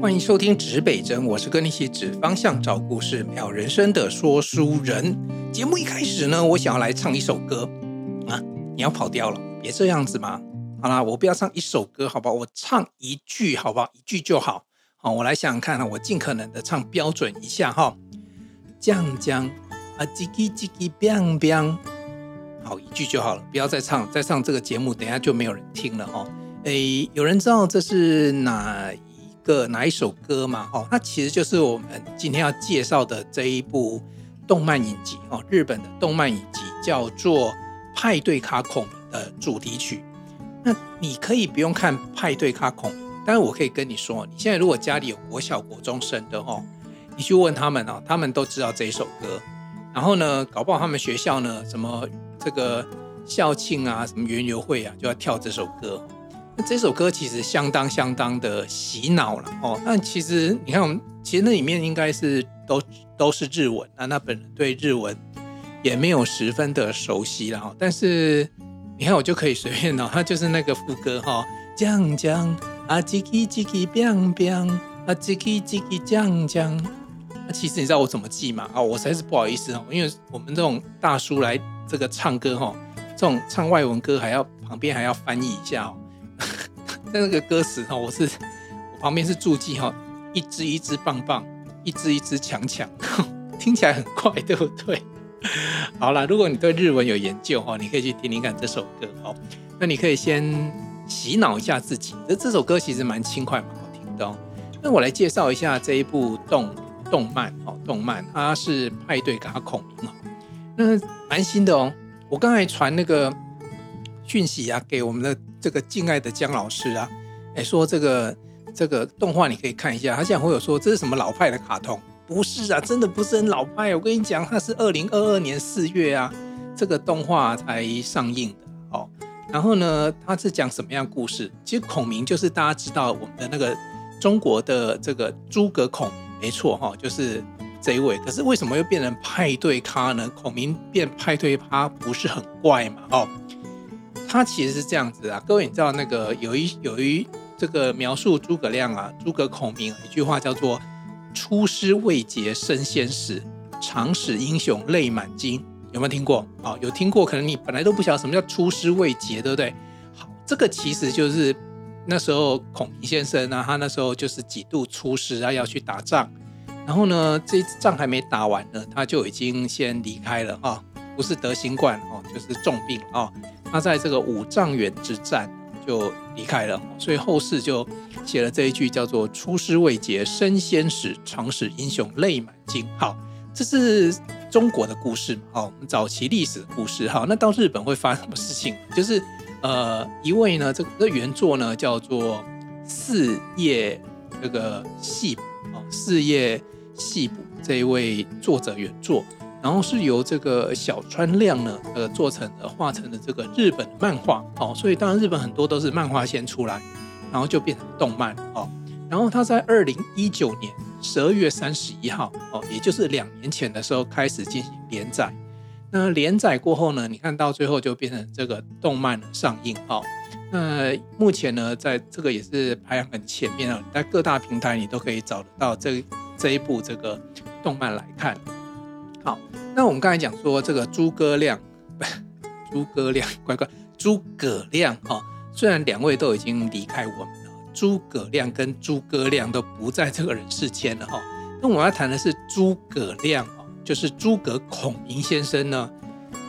欢迎收听指北针，我是跟你一起指方向、找故事、美好人生的说书人。节目一开始呢，我想要来唱一首歌啊！你要跑调了，别这样子嘛！好啦，我不要唱一首歌，好吧？我唱一句，好不好？一句就好。好，我来想想看，我尽可能的唱标准一下哈。将将啊，叽叽叽叽，biang biang。好，一句就好了，不要再唱，再唱这个节目，等下就没有人听了哈。诶，有人知道这是哪个哪一首歌嘛？哦，那其实就是我们今天要介绍的这一部动漫影集哦，日本的动漫影集叫做《派对咖孔》的主题曲。那你可以不用看《派对咖孔》，但是我可以跟你说，你现在如果家里有国小、国中生的哦，你去问他们哦，他们都知道这一首歌。然后呢，搞不好他们学校呢，什么这个校庆啊，什么园游会啊，就要跳这首歌。这首歌其实相当相当的洗脑了哦。那其实你看，我们其实那里面应该是都都是日文啊。那本人对日文也没有十分的熟悉了哈。但是你看，我就可以随便哦，它就是那个副歌哈，将将啊叽叽叽叽，biang biang 啊叽叽叽叽将将。那其实你知道我怎么记吗？啊，我实在是不好意思哦，因为我们这种大叔来这个唱歌哈，这种唱外文歌还要旁边还要翻译一下哦。那个歌词哈，我是我旁边是注记哈，一支一支棒棒，一支一支强强，听起来很怪，对不对？好啦，如果你对日文有研究哈，你可以去听听看这首歌哦。那你可以先洗脑一下自己，这这首歌其实蛮轻快，蛮好听的哦。那我来介绍一下这一部动动漫哦，动漫它是派对咖孔明哦，那蛮新的哦。我刚才传那个讯息啊，给我们的。这个敬爱的姜老师啊，哎，说这个这个动画你可以看一下。他现在会有说这是什么老派的卡通？不是啊，真的不是很老派。我跟你讲，它是二零二二年四月啊，这个动画才上映的。哦，然后呢，它是讲什么样故事？其实孔明就是大家知道我们的那个中国的这个诸葛孔明，没错哈，就是这一位。可是为什么又变成派对咖呢？孔明变派对咖不是很怪嘛？哦。他其实是这样子啊，各位你知道那个有一有一这个描述诸葛亮啊，诸葛孔明一句话叫做“出师未捷身先死，长使英雄泪满襟”，有没有听过？好，有听过，可能你本来都不晓得什么叫出师未捷，对不对？好，这个其实就是那时候孔明先生啊，他那时候就是几度出师啊，要去打仗，然后呢，这仗还没打完呢，他就已经先离开了啊，不是得新冠哦，就是重病啊。他在这个五丈原之战就离开了，所以后世就写了这一句叫做“出师未捷身先死，长使英雄泪满襟”。好，这是中国的故事嘛？好，我们早期历史的故事。好，那到日本会发生什么事情？就是呃，一位呢，这个原作呢叫做四叶这个细补啊，四叶细补这一位作者原作。然后是由这个小川亮呢，呃，做成的画成的这个日本漫画哦，所以当然日本很多都是漫画先出来，然后就变成动漫哦。然后他在二零一九年十二月三十一号哦，也就是两年前的时候开始进行连载。那连载过后呢，你看到最后就变成这个动漫的上映哦。那目前呢，在这个也是排行很前面啊，在各大平台你都可以找得到这这一部这个动漫来看。好，那我们刚才讲说这个诸葛亮，不，诸葛亮，乖乖，诸葛亮哈，虽然两位都已经离开我们了，诸葛亮跟诸葛亮都不在这个人世间了哈。那我要谈的是诸葛亮啊，就是诸葛孔明先生呢，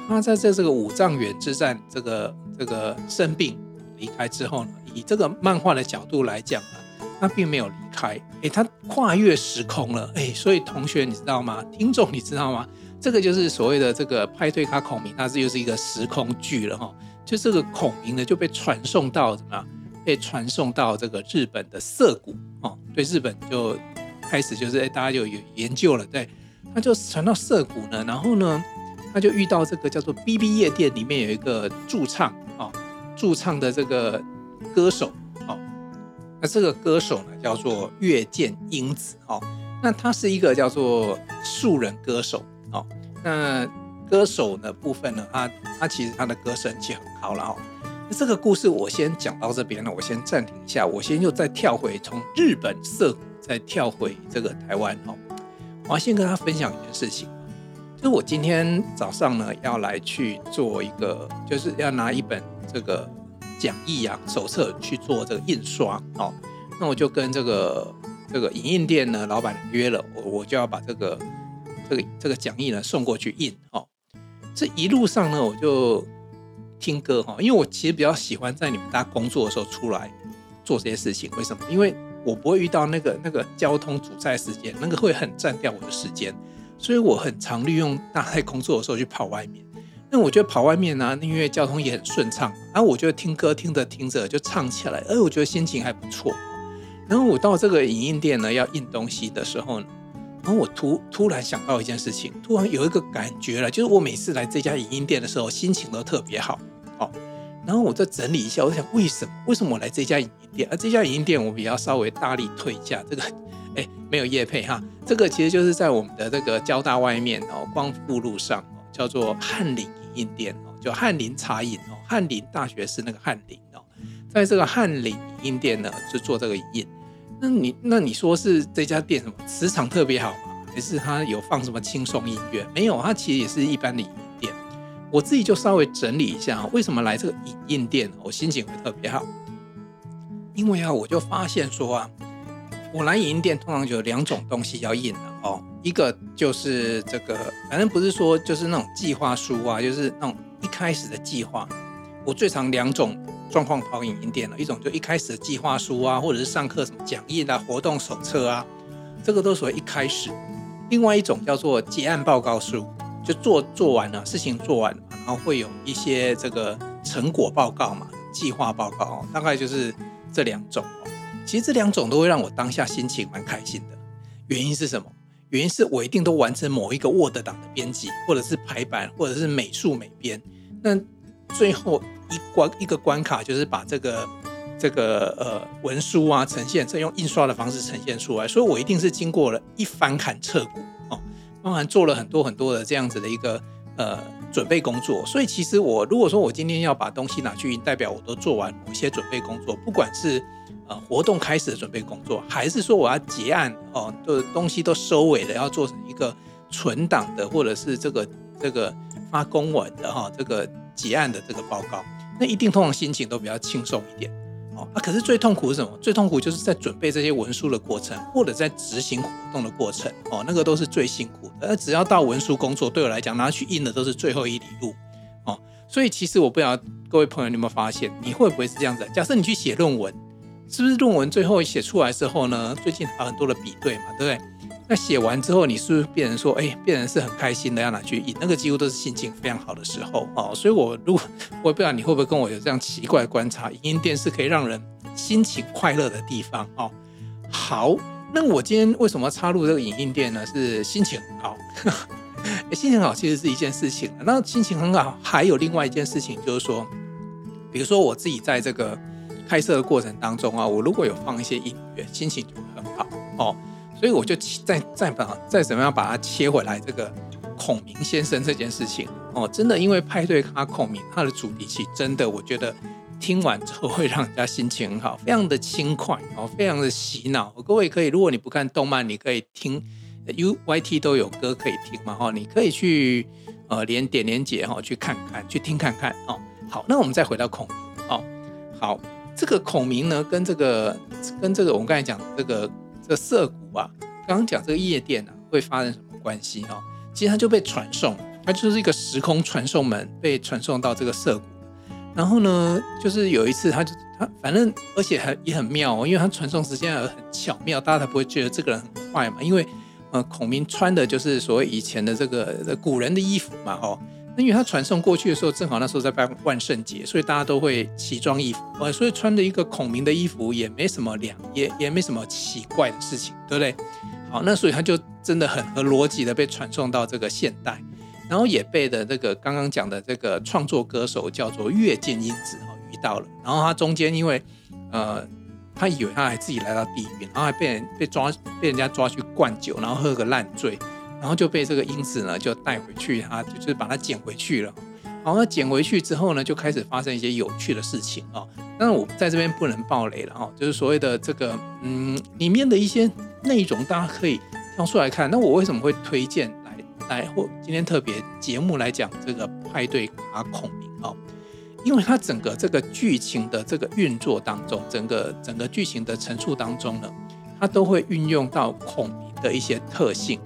他在这这个五丈原之战这个这个生病离开之后呢，以这个漫画的角度来讲呢。他并没有离开，诶，他跨越时空了，诶，所以同学你知道吗？听众你知道吗？这个就是所谓的这个派对咖孔明，那是又是一个时空剧了哈。就这个孔明呢，就被传送到什么？被传送到这个日本的涩谷哦。对，日本就开始就是诶，大家就有研究了，对，他就传到涩谷呢，然后呢，他就遇到这个叫做 BB 夜店里面有一个驻唱啊，驻唱的这个歌手。那这个歌手呢，叫做月见英子哦。那他是一个叫做素人歌手哦。那歌手的部分呢，他他其实他的歌声其实很好了哦。那这个故事我先讲到这边了，我先暂停一下，我先又再跳回从日本涩谷再跳回这个台湾哦。我要先跟他分享一件事情，就是我今天早上呢要来去做一个，就是要拿一本这个讲义啊手册去做这个印刷哦。那我就跟这个这个影印店呢老板约了，我我就要把这个这个这个讲义呢送过去印哦。这一路上呢，我就听歌哈，因为我其实比较喜欢在你们大家工作的时候出来做这些事情。为什么？因为我不会遇到那个那个交通阻塞时间，那个会很占掉我的时间，所以我很常利用大家在工作的时候去跑外面。那我觉得跑外面呢、啊，因为交通也很顺畅，然后我觉得听歌听着听着就唱起来，哎，我觉得心情还不错。然后我到这个影印店呢，要印东西的时候。然后我突突然想到一件事情，突然有一个感觉了，就是我每次来这家影印店的时候，心情都特别好，好。然后我再整理一下，我想为什么？为什么我来这家影音店？而这家影印店我比较稍微大力推一下，这个哎没有业配哈，这个其实就是在我们的这个交大外面哦，光复路上哦，叫做翰林印店哦，叫翰林茶饮哦，翰林大学是那个翰林哦，在这个翰林印店呢，就做这个印。那你那你说是这家店什么磁场特别好吗？还是它有放什么轻松音乐？没有，它其实也是一般的影印店。我自己就稍微整理一下，为什么来这个影印店我心情会特别好？因为啊，我就发现说啊，我来影印店通常就有两种东西要印的哦，一个就是这个，反正不是说就是那种计划书啊，就是那种一开始的计划。我最常两种。状况跑影音店了，一种就一开始的计划书啊，或者是上课什么讲义啊、活动手册啊，这个都属于一开始。另外一种叫做结案报告书，就做做完了，事情做完了，然后会有一些这个成果报告嘛，计划报告，大概就是这两种。其实这两种都会让我当下心情蛮开心的。原因是什么？原因是我一定都完成某一个 Word 档的编辑，或者是排版，或者是美术美编。那最后。一关一个关卡就是把这个这个呃文书啊呈现，再用印刷的方式呈现出来，所以我一定是经过了一番坎彻骨哦，包含做了很多很多的这样子的一个呃准备工作。所以其实我如果说我今天要把东西拿去，代表我都做完某些准备工作，不管是呃活动开始的准备工作，还是说我要结案哦，的东西都收尾了，要做成一个存档的，或者是这个这个发公文的哈，这个结案的这个报告。那一定通常心情都比较轻松一点，哦，啊可是最痛苦是什么？最痛苦就是在准备这些文书的过程，或者在执行活动的过程，哦，那个都是最辛苦的。而只要到文书工作，对我来讲，拿去印的都是最后一里路，哦，所以其实我不知道各位朋友你有没有发现，你会不会是这样子？假设你去写论文，是不是论文最后写出来之后呢？最近还有很多的比对嘛，对不对？那写完之后，你是不是变成说，哎，变成是很开心的，要拿去印？那个几乎都是心情非常好的时候哦。所以，我如果我也不知道你会不会跟我有这样奇怪的观察，影印店是可以让人心情快乐的地方哦。好，那我今天为什么要插入这个影印店呢？是心情很好，心情好其实是一件事情。那心情很好，还有另外一件事情就是说，比如说我自己在这个拍摄的过程当中啊，我如果有放一些音乐，心情就会很好哦。所以我就再再把再怎么样把它切回来，这个孔明先生这件事情哦，真的因为派对咖孔明他的主题曲真的，我觉得听完之后会让人家心情很好，非常的轻快哦，非常的洗脑。各位可以，如果你不看动漫，你可以听 U Y T 都有歌可以听嘛哈，你可以去呃连点连结哈去看看去听看看哦。好，那我们再回到孔明哦，好，这个孔明呢跟这个跟这个我们刚才讲的这个。这涩谷啊，刚刚讲这个夜店啊，会发生什么关系哈？其实它就被传送，它就是一个时空传送门，被传送到这个涩谷。然后呢，就是有一次，他就他反正而且还也很妙哦，因为他传送时间很巧妙，大家才不会觉得这个人很坏嘛。因为呃，孔明穿的就是所谓以前的这个古人的衣服嘛，哦。因为他传送过去的时候，正好那时候在办万圣节，所以大家都会奇装异服，呃，所以穿着一个孔明的衣服也没什么两，也也没什么奇怪的事情，对不对？好，那所以他就真的很合逻辑的被传送到这个现代，然后也被的这个刚刚讲的这个创作歌手叫做月见英子哦遇到了，然后他中间因为呃他以为他还自己来到地狱，然后还被人被抓被人家抓去灌酒，然后喝个烂醉。然后就被这个英子呢就带回去，他就是把它捡回去了。好，那捡回去之后呢，就开始发生一些有趣的事情啊。那我在这边不能爆雷了哈，就是所谓的这个嗯里面的一些内容，大家可以挑出来看。那我为什么会推荐来来或今天特别节目来讲这个派对卡孔明啊？因为它整个这个剧情的这个运作当中，整个整个剧情的陈述当中呢，它都会运用到孔明的一些特性，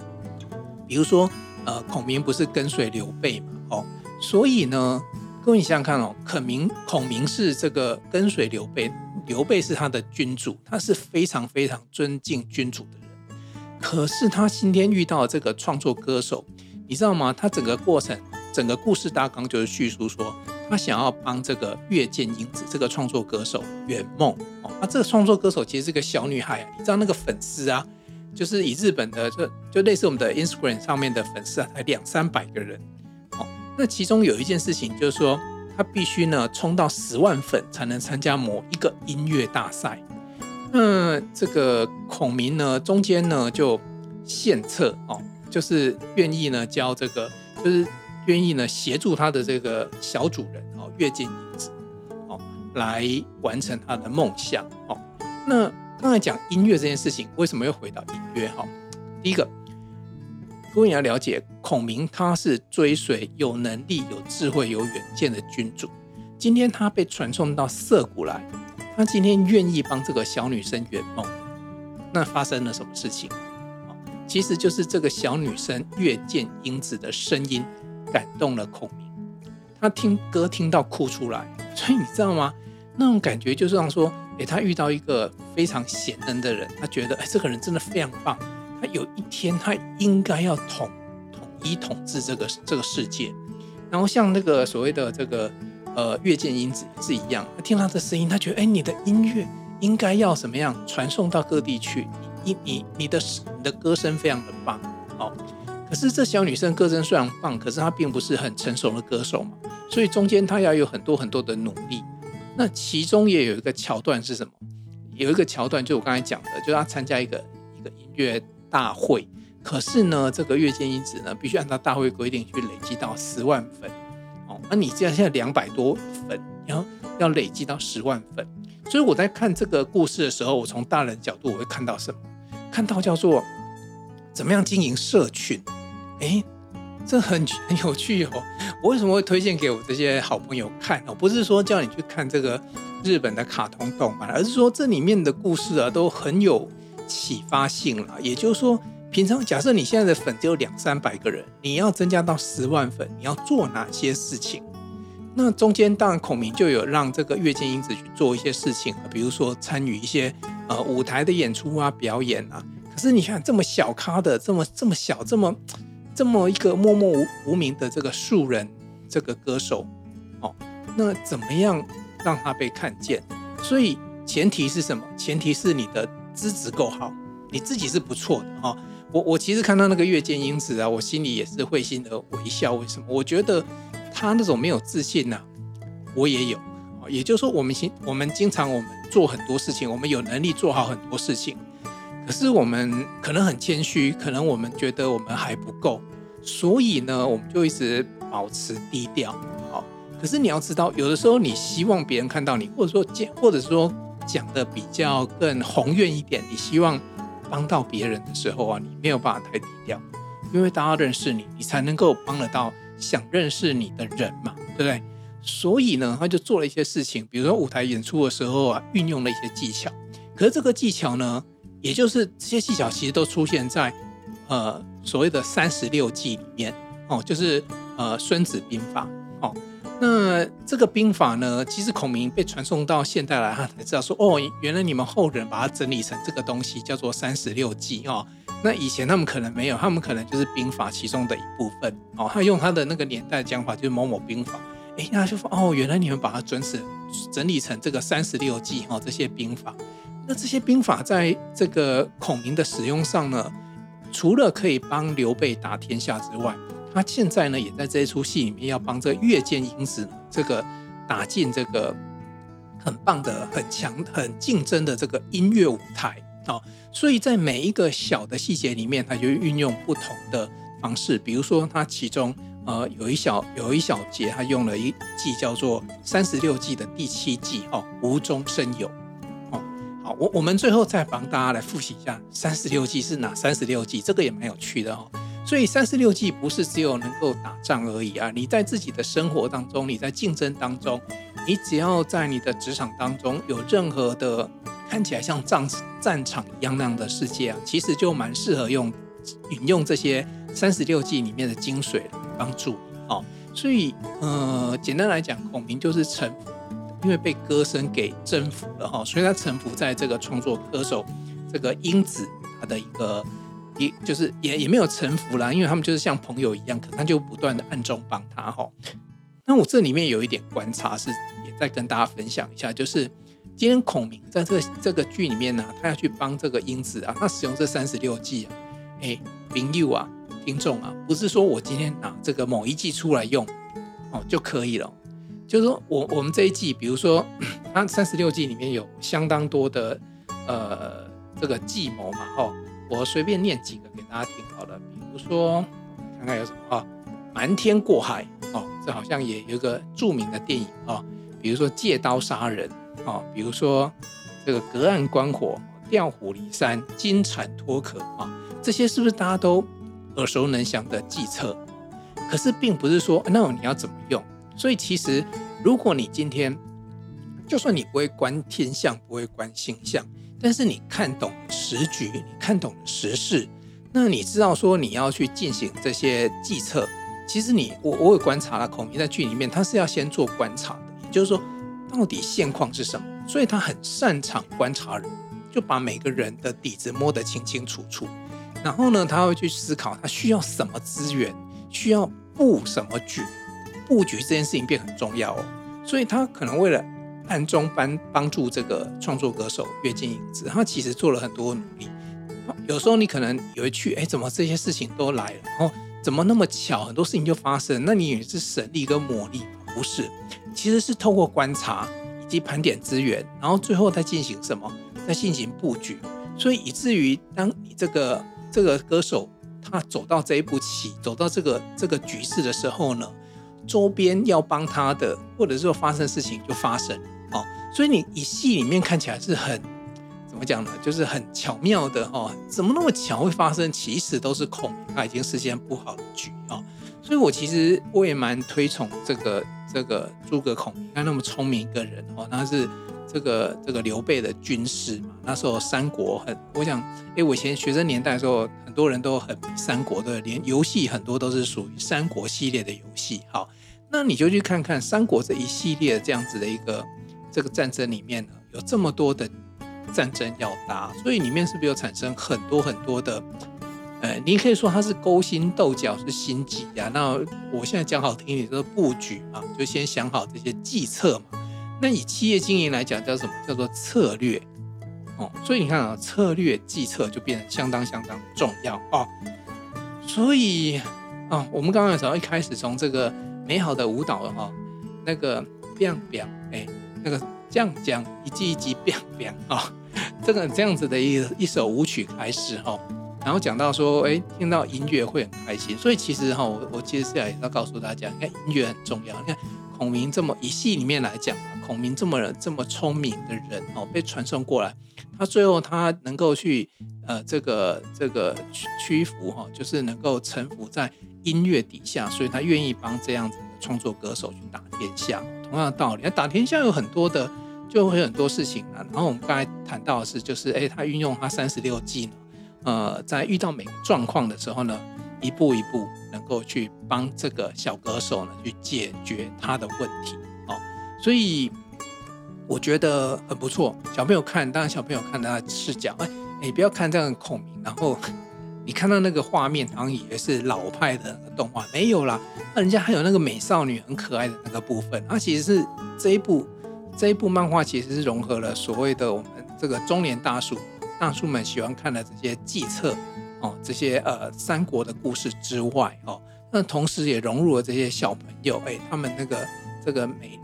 比如说呃，孔明不是跟随刘备嘛，哦。所以呢，各位你想想看哦，孔明孔明是这个跟随刘备，刘备是他的君主，他是非常非常尊敬君主的人。可是他今天遇到这个创作歌手，你知道吗？他整个过程，整个故事大纲就是叙述说，他想要帮这个月见英子这个创作歌手圆梦哦。那这个创作歌手其实是个小女孩，你知道那个粉丝啊，就是以日本的就就类似我们的 Instagram 上面的粉丝啊，才两三百个人。哦那其中有一件事情，就是说他必须呢冲到十万粉才能参加某一个音乐大赛。那这个孔明呢，中间呢就献策哦，就是愿意呢教这个，就是愿意呢协助他的这个小主人哦，月见英子哦，来完成他的梦想哦。那刚才讲音乐这件事情，为什么又回到音约？哈，第一个。各位要了解，孔明他是追随有能力、有智慧、有远见的君主。今天他被传送到涩谷来，他今天愿意帮这个小女生圆梦。那发生了什么事情？其实就是这个小女生月见英子的声音感动了孔明，他听歌听到哭出来。所以你知道吗？那种感觉就是让说，诶，他遇到一个非常贤能的人，他觉得，诶，这个人真的非常棒。他有一天，他应该要统统一统治这个这个世界。然后像那个所谓的这个呃月见英子是一样，他听他的声音，他觉得哎，你的音乐应该要怎么样传送到各地去？你你你的你的歌声非常的棒，哦。可是这小女生歌声虽然棒，可是她并不是很成熟的歌手嘛，所以中间她要有很多很多的努力。那其中也有一个桥段是什么？有一个桥段就我刚才讲的，就是他参加一个一个音乐。大会，可是呢，这个月见因子呢，必须按照大会规定去累积到十万粉哦。那你现在现在两百多粉，然后要累积到十万粉，所以我在看这个故事的时候，我从大人角度我会看到什么？看到叫做怎么样经营社群？哎，这很很有趣哦。我为什么会推荐给我这些好朋友看哦？不是说叫你去看这个日本的卡通动漫，而是说这里面的故事啊，都很有。启发性了，也就是说，平常假设你现在的粉只有两三百个人，你要增加到十万粉，你要做哪些事情？那中间当然孔明就有让这个月见英子去做一些事情，比如说参与一些呃舞台的演出啊、表演啊。可是你看这么小咖的，这么这么小，这么这么一个默默无无名的这个素人，这个歌手，哦，那怎么样让他被看见？所以前提是什么？前提是你的。资质够好，你自己是不错的哈。我我其实看到那个月见英子啊，我心里也是会心的微笑。为什么？我觉得他那种没有自信呐、啊，我也有。也就是说，我们经我们经常我们做很多事情，我们有能力做好很多事情，可是我们可能很谦虚，可能我们觉得我们还不够，所以呢，我们就一直保持低调。好，可是你要知道，有的时候你希望别人看到你，或者说见，或者说。讲的比较更宏愿一点，你希望帮到别人的时候啊，你没有办法太低调，因为大家认识你，你才能够帮得到想认识你的人嘛，对不对？所以呢，他就做了一些事情，比如说舞台演出的时候啊，运用了一些技巧。可是这个技巧呢，也就是这些技巧其实都出现在呃所谓的三十六计里面哦，就是呃《孙子兵法》哦。那这个兵法呢，其实孔明被传送到现代来，他才知道说，哦，原来你们后人把它整理成这个东西，叫做三十六计哦。那以前他们可能没有，他们可能就是兵法其中的一部分哦。他用他的那个年代讲法，就是某某兵法。哎，那就说，哦，原来你们把它整理整理成这个三十六计哦，这些兵法。那这些兵法在这个孔明的使用上呢，除了可以帮刘备打天下之外，他现在呢，也在这一出戏里面要帮这个月见英子这个打进这个很棒的、很强、很竞争的这个音乐舞台啊。所以在每一个小的细节里面，他就运用不同的方式。比如说，他其中呃，有一小有一小节，他用了一季叫做三十六计的第七计哦，无中生有。好，我我们最后再帮大家来复习一下三十六计是哪三十六计，这个也蛮有趣的哦。所以三十六计不是只有能够打仗而已啊，你在自己的生活当中，你在竞争当中，你只要在你的职场当中有任何的看起来像战战场一样那样的世界啊，其实就蛮适合用引用这些三十六计里面的精髓来帮助你哦。所以呃，简单来讲，孔明就是臣服，因为被歌声给征服了哈，所以他臣服在这个创作歌手这个英子他的一个。也就是也也没有臣服啦，因为他们就是像朋友一样，可他就不断的暗中帮他哈。那我这里面有一点观察是，也在跟大家分享一下，就是今天孔明在这个这个剧里面呢，他要去帮这个英子啊，他使用这三十六计啊，哎，朋友啊，听众啊，不是说我今天拿这个某一计出来用哦就可以了，就是说我我们这一季，比如说他三十六计里面有相当多的呃这个计谋嘛，哈。我随便念几个给大家听好了，比如说看看有什么啊，瞒天过海哦，这好像也有一个著名的电影啊，比如说借刀杀人啊，比如说这个隔岸观火、调虎离山、金蝉脱壳啊，这些是不是大家都耳熟能详的计策？可是并不是说那你要怎么用。所以其实如果你今天就算你不会观天象，不会观星象。但是你看懂时局，你看懂时事，那你知道说你要去进行这些计策，其实你我我有观察了，孔明在剧里面他是要先做观察的，也就是说到底现况是什么，所以他很擅长观察人，就把每个人的底子摸得清清楚楚，然后呢，他会去思考他需要什么资源，需要布什么局，布局这件事情变很重要哦，所以他可能为了。暗中帮帮助这个创作歌手跃进影子，他其实做了很多努力。有时候你可能以为去，哎，怎么这些事情都来了，然后怎么那么巧，很多事情就发生？那你以为是神力跟魔力？不是，其实是透过观察以及盘点资源，然后最后再进行什么？再进行布局。所以以至于当你这个这个歌手他走到这一步棋，走到这个这个局势的时候呢，周边要帮他的，或者说发生事情就发生。哦，所以你以戏里面看起来是很怎么讲呢？就是很巧妙的哦，怎么那么巧会发生？其实都是孔明他已经事先布好的局哦。所以我其实我也蛮推崇这个这个诸葛孔明，他那么聪明一个人哦，他是这个这个刘备的军师嘛。那时候三国很，我想，哎，我以前学生年代的时候，很多人都很三国的，连游戏很多都是属于三国系列的游戏。好，那你就去看看三国这一系列这样子的一个。这个战争里面呢，有这么多的战争要打，所以里面是不是有产生很多很多的，呃，你可以说它是勾心斗角，是心机啊。那我现在讲好听一点，就是布局啊，就先想好这些计策嘛。那以企业经营来讲，叫什么？叫做策略哦。所以你看啊，策略计策就变得相当相当重要哦。所以啊，我们刚刚有时候一开始从这个美好的舞蹈哈，那个 biang biang 哎。那个将将一记一记变变啊，这个这样子的一一首舞曲开始哈，然后讲到说，哎，听到音乐会很开心，所以其实哈，我我其实是要要告诉大家，你看音乐很重要。你看孔明这么一戏里面来讲，孔明这么这么聪明的人哦，被传送过来，他最后他能够去呃这个这个屈屈服哈，就是能够臣服在音乐底下，所以他愿意帮这样子的创作歌手去打天下。同样的道理，打天下有很多的，就会有很多事情啊。然后我们刚才谈到的是，就是哎，他运用他三十六计呢，呃，在遇到每个状况的时候呢，一步一步能够去帮这个小歌手呢去解决他的问题。所以我觉得很不错。小朋友看，当然小朋友看他的视角，哎你，不要看这样孔明，然后。你看到那个画面，好像以为是老派的动画，没有啦。那人家还有那个美少女很可爱的那个部分，它其实是这一部这一部漫画其实是融合了所谓的我们这个中年大叔大叔们喜欢看的这些计策哦，这些呃三国的故事之外哦，那同时也融入了这些小朋友哎，他们那个这个美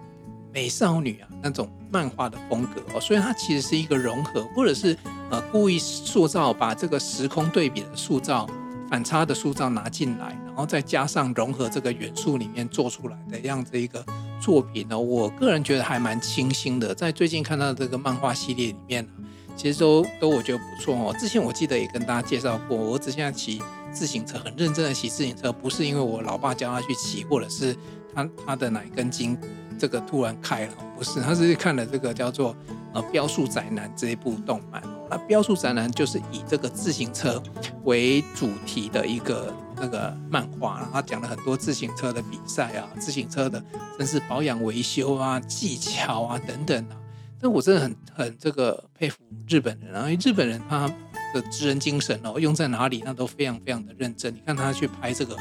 美少女啊那种漫画的风格哦，所以它其实是一个融合，或者是。呃，故意塑造，把这个时空对比的塑造、反差的塑造拿进来，然后再加上融合这个元素里面做出来的这样子一个作品呢，我个人觉得还蛮清新的。在最近看到这个漫画系列里面，其实都都我觉得不错哦。之前我记得也跟大家介绍过，我儿子现在骑自行车很认真的骑自行车，不是因为我老爸教他去骑，或者是他他的哪一根筋这个突然开了，不是，他是看了这个叫做呃《标速宅男》这一部动漫。那《标速宅男》就是以这个自行车为主题的一个那个漫画，然后他讲了很多自行车的比赛啊，自行车的甚至保养维修啊、技巧啊等等啊。那我真的很很这个佩服日本人啊，因为日本人他的职人精神哦，用在哪里那都非常非常的认真。你看他去拍这个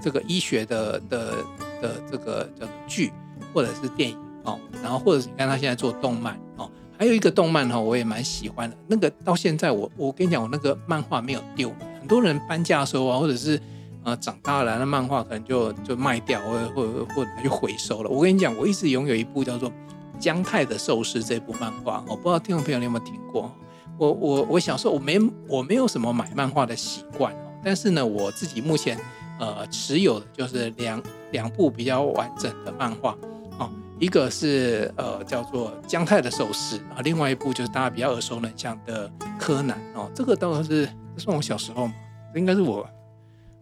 这个医学的的的这个叫做剧或者是电影哦，然后或者是你看他现在做动漫哦，还有一个动漫哈，我也蛮喜欢的。那个到现在我我跟你讲，我那个漫画没有丢。很多人搬家的时候啊，或者是呃长大了，那漫画可能就就卖掉，或者或者或者就回收了。我跟你讲，我一直拥有一部叫做。姜太的寿司这部漫画，我不知道听众朋友你有没有听过。我我我小时候我没我没有什么买漫画的习惯哦，但是呢，我自己目前呃持有的就是两两部比较完整的漫画哦，一个是呃叫做姜太的寿司啊，另外一部就是大家比较耳熟能详的柯南哦，这个倒是这是我小时候嘛，应该是我。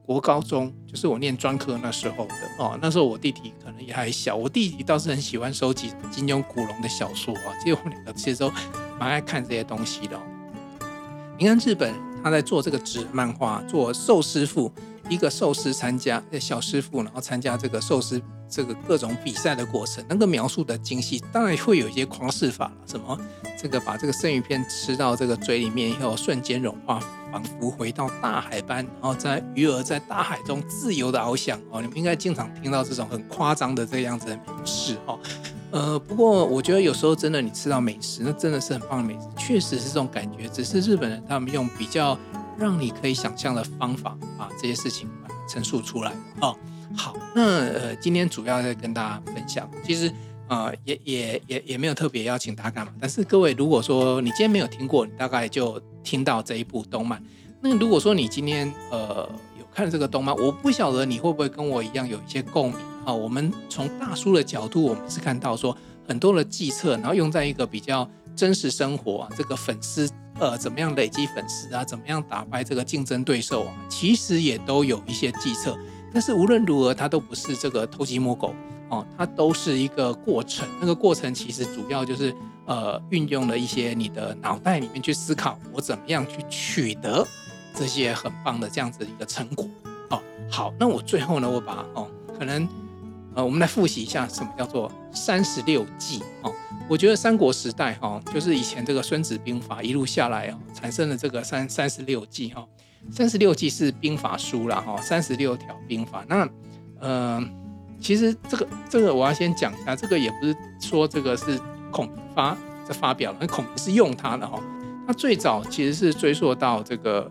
国高中就是我念专科那时候的哦，那时候我弟弟可能也还小，我弟弟倒是很喜欢收集金庸、古龙的小说啊，其实我们两个其实都蛮爱看这些东西的。你看日本他在做这个纸漫画，做寿司傅，一个寿司参加小师傅，然后参加这个寿司这个各种比赛的过程，那个描述的精细，当然会有一些夸饰法了，什么这个把这个生鱼片吃到这个嘴里面以后瞬间融化。仿佛回到大海般，然后在鱼儿在大海中自由的翱翔哦，你们应该经常听到这种很夸张的这样子的名词哦。呃，不过我觉得有时候真的你吃到美食，那真的是很棒的美食，确实是这种感觉。只是日本人他们用比较让你可以想象的方法把这些事情把它陈述出来哦。好，那呃，今天主要在跟大家分享，其实。呃，也也也也没有特别邀请大家干嘛。但是各位，如果说你今天没有听过，你大概就听到这一部动漫。那如果说你今天呃有看这个动漫，我不晓得你会不会跟我一样有一些共鸣啊。我们从大叔的角度，我们是看到说很多的计策，然后用在一个比较真实生活啊，这个粉丝呃怎么样累积粉丝啊，怎么样打败这个竞争对手啊，其实也都有一些计策。但是无论如何，它都不是这个偷鸡摸狗。哦，它都是一个过程，那个过程其实主要就是呃运用了一些你的脑袋里面去思考，我怎么样去取得这些很棒的这样子一个成果。哦，好，那我最后呢，我把哦可能呃我们来复习一下什么叫做三十六计哦。我觉得三国时代哈、哦，就是以前这个孙子兵法一路下来哦，产生了这个三三十六计哈。三十六计是兵法书啦哈，三十六条兵法。那。呃其实这个这个我要先讲一下，这个也不是说这个是孔明发在发表的，孔明是用它的哈。他最早其实是追溯到这个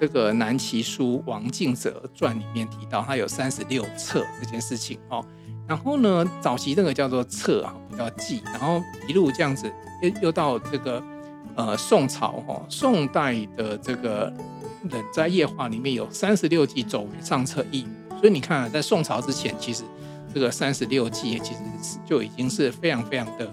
这个南齐书王敬泽传里面提到，他有三十六策这件事情哦。然后呢，早期那个叫做策啊，叫计，然后一路这样子又又到这个呃宋朝哈，宋代的这个冷斋夜话里面有三十六计，走为上策一。所以你看，在宋朝之前，其实这个三十六计其实就已经是非常非常的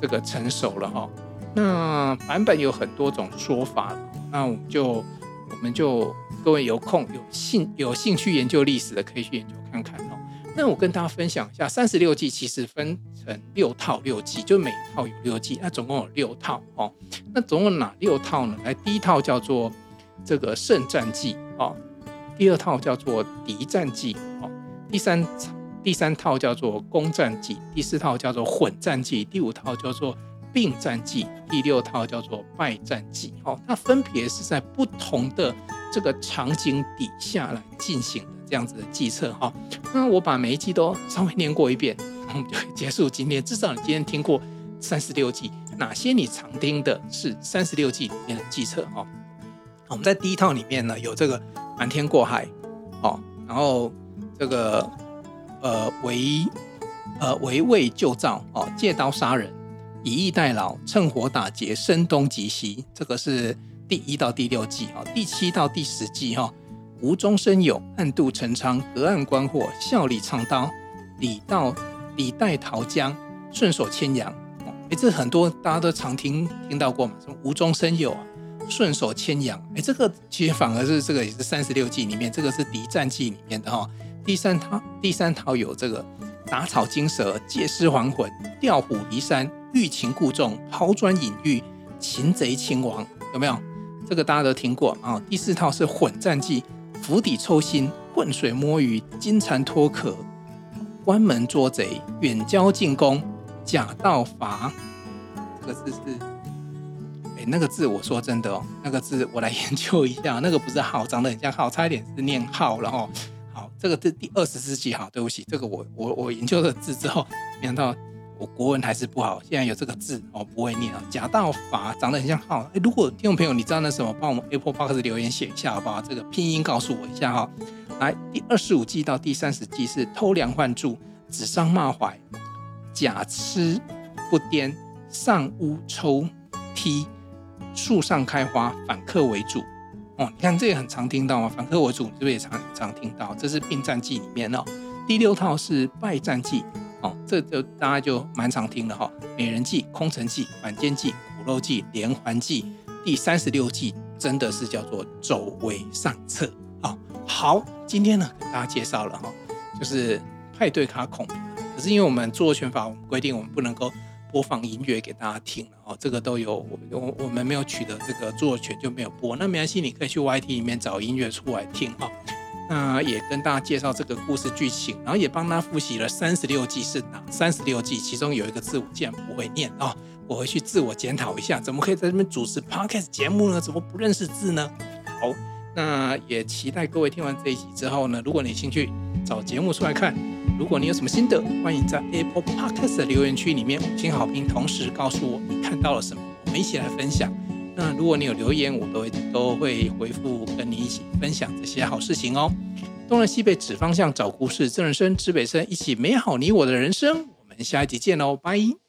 这个成熟了哈。那版本有很多种说法，那我们就我们就各位有空有兴有兴趣研究历史的，可以去研究看看哦。那我跟大家分享一下，三十六计其实分成六套六计，就每一套有六计，那总共有六套哦。那总共哪六套呢？来，第一套叫做这个胜战计哦。第二套叫做敌战计，哦，第三第三套叫做攻战计，第四套叫做混战计，第五套叫做并战计，第六套叫做败战计，哦，它分别是在不同的这个场景底下来进行的这样子的计策，哈。那我把每一计都稍微念过一遍，我们就结束今天。至少你今天听过三十六计，哪些你常听的是三十六计里面的计策，哈。我们在第一套里面呢，有这个。瞒天过海，哦，然后这个呃围呃围魏救赵，哦，借刀杀人，以逸待劳，趁火打劫，声东击西，这个是第一到第六计，啊，第七到第十计，哈，无中生有，暗度陈仓，隔岸观火，笑里藏刀，李道李代桃僵，顺手牵羊。哎，这很多大家都常听听到过嘛，什么无中生有啊，顺手牵羊。哎，这个其实反而是这个也是三十六计里面，这个是敌战计里面的哈。第三套第三套有这个打草惊蛇，借尸还魂，调虎离山，欲擒故纵，抛砖引玉，擒贼擒王，有没有？这个大家都听过啊。第四套是混战计，釜底抽薪，浑水摸鱼，金蝉脱壳，关门捉贼，远交近攻，假道伐。这个字是，哎，那个字我说真的哦，那个字我来研究一下，那个不是号，长得很像号，差一点是念号，然后好，这个是第二十四计，好，对不起，这个我我我研究了字之后，没想到。我国文还是不好，现在有这个字哦，不会念啊。假道伐长得很像号，如果听众朋友你知道那什么，帮我们 Apple Box 留言写一下好不好？这个拼音告诉我一下哈。来，第二十五计到第三十计是偷梁换柱、指桑骂槐、假痴不颠、上屋抽梯、树上开花、反客为主。哦，你看这个很常听到吗？反客为主，你是不是也常常听到？这是并战计里面哦。第六套是败战计。哦，这就大家就蛮常听的哈，美人计、空城计、反间计、苦肉计、连环计，第三十六计真的是叫做走为上策啊。好，今天呢给大家介绍了哈，就是派对卡孔。可是因为我们著作权法，我们规定我们不能够播放音乐给大家听了哦，这个都有我我我们没有取得这个著作权就没有播。那没关系，你可以去 YT 里面找音乐出来听哈。那也跟大家介绍这个故事剧情，然后也帮他复习了三十六计是哪三十六计，其中有一个字我竟然不会念啊、哦！我回去自我检讨一下，怎么可以在这边主持 podcast 节目呢？怎么不认识字呢？好，那也期待各位听完这一集之后呢，如果你有兴趣找节目出来看，如果你有什么心得，欢迎在 Apple Podcast 的留言区里面五星好评，同时告诉我你看到了什么，我们一起来分享。那如果你有留言，我都会都会回复，跟你一起分享这些好事情哦。东南西北指方向，找故事，正人生指北生，一起美好你我的人生。我们下一集见喽，拜。